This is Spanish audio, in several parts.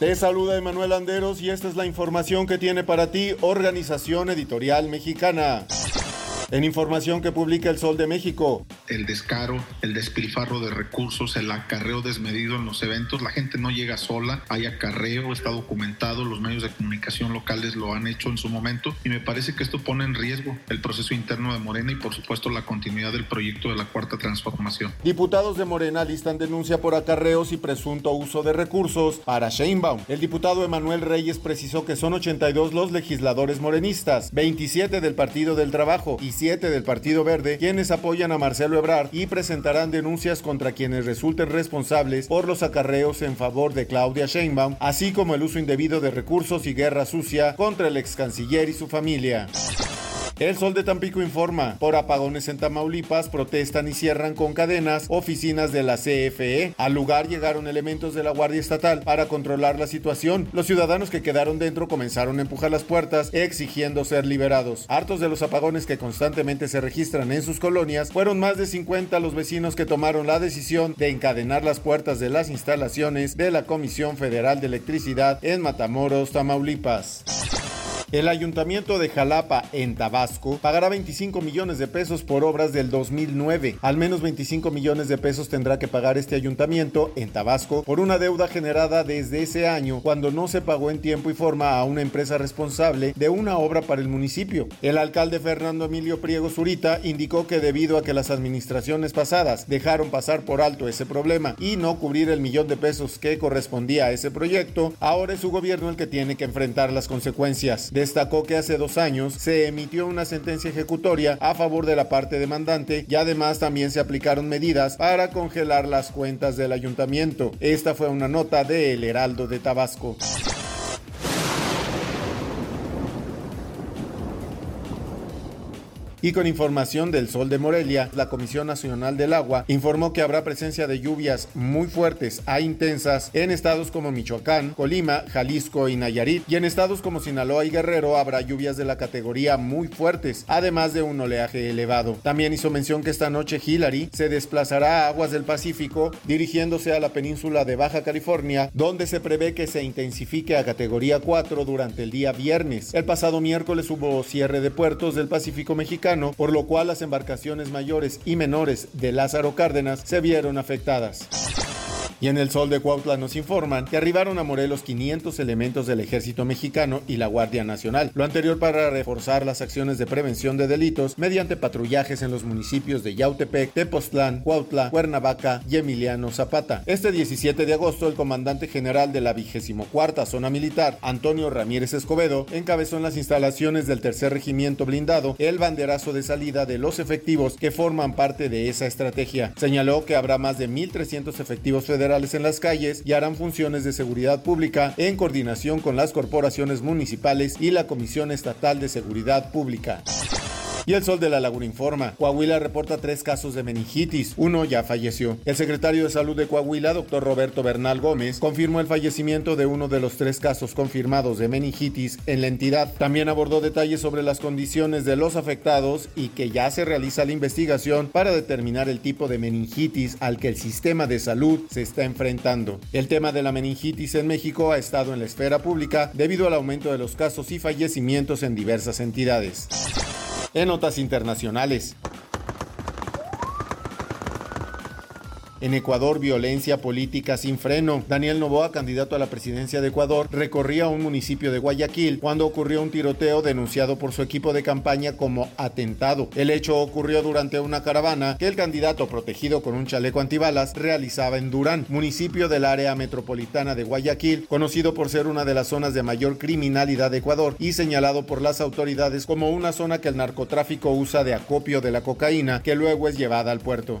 Te saluda Emanuel Anderos y esta es la información que tiene para ti Organización Editorial Mexicana. En información que publica El Sol de México. El descaro, el despilfarro de recursos, el acarreo desmedido en los eventos. La gente no llega sola, hay acarreo, está documentado, los medios de comunicación locales lo han hecho en su momento y me parece que esto pone en riesgo el proceso interno de Morena y por supuesto la continuidad del proyecto de la Cuarta Transformación. Diputados de Morena listan denuncia por acarreos y presunto uso de recursos para Sheinbaum. El diputado Emanuel Reyes precisó que son 82 los legisladores morenistas, 27 del Partido del Trabajo y del Partido Verde, quienes apoyan a Marcelo Y presentarán denuncias contra quienes resulten responsables por los acarreos en favor de Claudia Sheinbaum, así como el uso indebido de recursos y guerra sucia contra el ex canciller y su familia. El Sol de Tampico informa, por apagones en Tamaulipas protestan y cierran con cadenas oficinas de la CFE. Al lugar llegaron elementos de la Guardia Estatal para controlar la situación. Los ciudadanos que quedaron dentro comenzaron a empujar las puertas exigiendo ser liberados. Hartos de los apagones que constantemente se registran en sus colonias, fueron más de 50 los vecinos que tomaron la decisión de encadenar las puertas de las instalaciones de la Comisión Federal de Electricidad en Matamoros, Tamaulipas. El ayuntamiento de Jalapa, en Tabasco, pagará 25 millones de pesos por obras del 2009. Al menos 25 millones de pesos tendrá que pagar este ayuntamiento, en Tabasco, por una deuda generada desde ese año cuando no se pagó en tiempo y forma a una empresa responsable de una obra para el municipio. El alcalde Fernando Emilio Priego Zurita indicó que debido a que las administraciones pasadas dejaron pasar por alto ese problema y no cubrir el millón de pesos que correspondía a ese proyecto, ahora es su gobierno el que tiene que enfrentar las consecuencias destacó que hace dos años se emitió una sentencia ejecutoria a favor de la parte demandante y además también se aplicaron medidas para congelar las cuentas del ayuntamiento. Esta fue una nota de El Heraldo de Tabasco. Y con información del Sol de Morelia, la Comisión Nacional del Agua informó que habrá presencia de lluvias muy fuertes a intensas en estados como Michoacán, Colima, Jalisco y Nayarit. Y en estados como Sinaloa y Guerrero habrá lluvias de la categoría muy fuertes, además de un oleaje elevado. También hizo mención que esta noche Hillary se desplazará a aguas del Pacífico dirigiéndose a la península de Baja California, donde se prevé que se intensifique a categoría 4 durante el día viernes. El pasado miércoles hubo cierre de puertos del Pacífico mexicano por lo cual las embarcaciones mayores y menores de Lázaro Cárdenas se vieron afectadas. Y en el Sol de Cuautla nos informan que arribaron a Morelos 500 elementos del ejército mexicano y la Guardia Nacional. Lo anterior para reforzar las acciones de prevención de delitos mediante patrullajes en los municipios de Yautepec, Tepoztlán, Cuautla, Cuernavaca y Emiliano Zapata. Este 17 de agosto, el comandante general de la 24 Zona Militar, Antonio Ramírez Escobedo, encabezó en las instalaciones del tercer regimiento blindado el banderazo de salida de los efectivos que forman parte de esa estrategia. Señaló que habrá más de 1.300 efectivos federales en las calles y harán funciones de seguridad pública en coordinación con las corporaciones municipales y la Comisión Estatal de Seguridad Pública. Y el Sol de la Laguna informa, Coahuila reporta tres casos de meningitis, uno ya falleció. El secretario de Salud de Coahuila, doctor Roberto Bernal Gómez, confirmó el fallecimiento de uno de los tres casos confirmados de meningitis en la entidad. También abordó detalles sobre las condiciones de los afectados y que ya se realiza la investigación para determinar el tipo de meningitis al que el sistema de salud se está enfrentando. El tema de la meningitis en México ha estado en la esfera pública debido al aumento de los casos y fallecimientos en diversas entidades. En notas internacionales, En Ecuador, violencia política sin freno. Daniel Novoa, candidato a la presidencia de Ecuador, recorría un municipio de Guayaquil cuando ocurrió un tiroteo denunciado por su equipo de campaña como atentado. El hecho ocurrió durante una caravana que el candidato, protegido con un chaleco antibalas, realizaba en Durán, municipio del área metropolitana de Guayaquil, conocido por ser una de las zonas de mayor criminalidad de Ecuador y señalado por las autoridades como una zona que el narcotráfico usa de acopio de la cocaína que luego es llevada al puerto.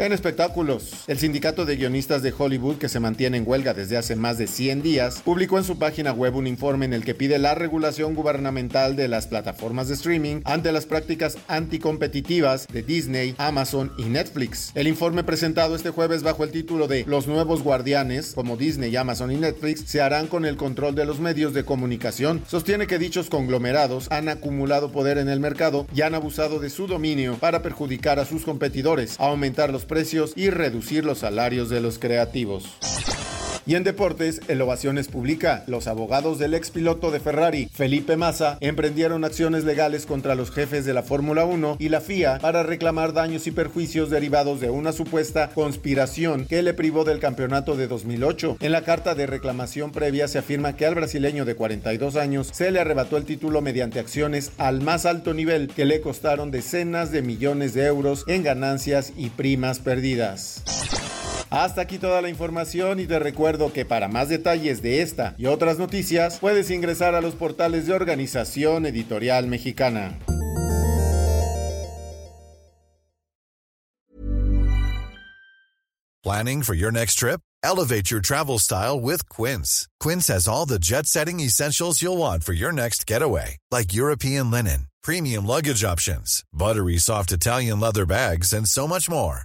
En espectáculos, el sindicato de guionistas de Hollywood, que se mantiene en huelga desde hace más de 100 días, publicó en su página web un informe en el que pide la regulación gubernamental de las plataformas de streaming ante las prácticas anticompetitivas de Disney, Amazon y Netflix. El informe presentado este jueves bajo el título de Los nuevos guardianes, como Disney, Amazon y Netflix, se harán con el control de los medios de comunicación. Sostiene que dichos conglomerados han acumulado poder en el mercado y han abusado de su dominio para perjudicar a sus competidores, aumentar los precios y reducir los salarios de los creativos. Y en deportes, el Ovaciones publica, los abogados del ex piloto de Ferrari, Felipe Massa, emprendieron acciones legales contra los jefes de la Fórmula 1 y la FIA para reclamar daños y perjuicios derivados de una supuesta conspiración que le privó del campeonato de 2008. En la carta de reclamación previa se afirma que al brasileño de 42 años se le arrebató el título mediante acciones al más alto nivel que le costaron decenas de millones de euros en ganancias y primas perdidas. Hasta aquí toda la información y te recuerdo que para más detalles de esta y otras noticias puedes ingresar a los portales de Organización Editorial Mexicana. Planning for your next trip? Elevate your travel style with Quince. Quince has all the jet-setting essentials you'll want for your next getaway, like European linen, premium luggage options, buttery soft Italian leather bags, and so much more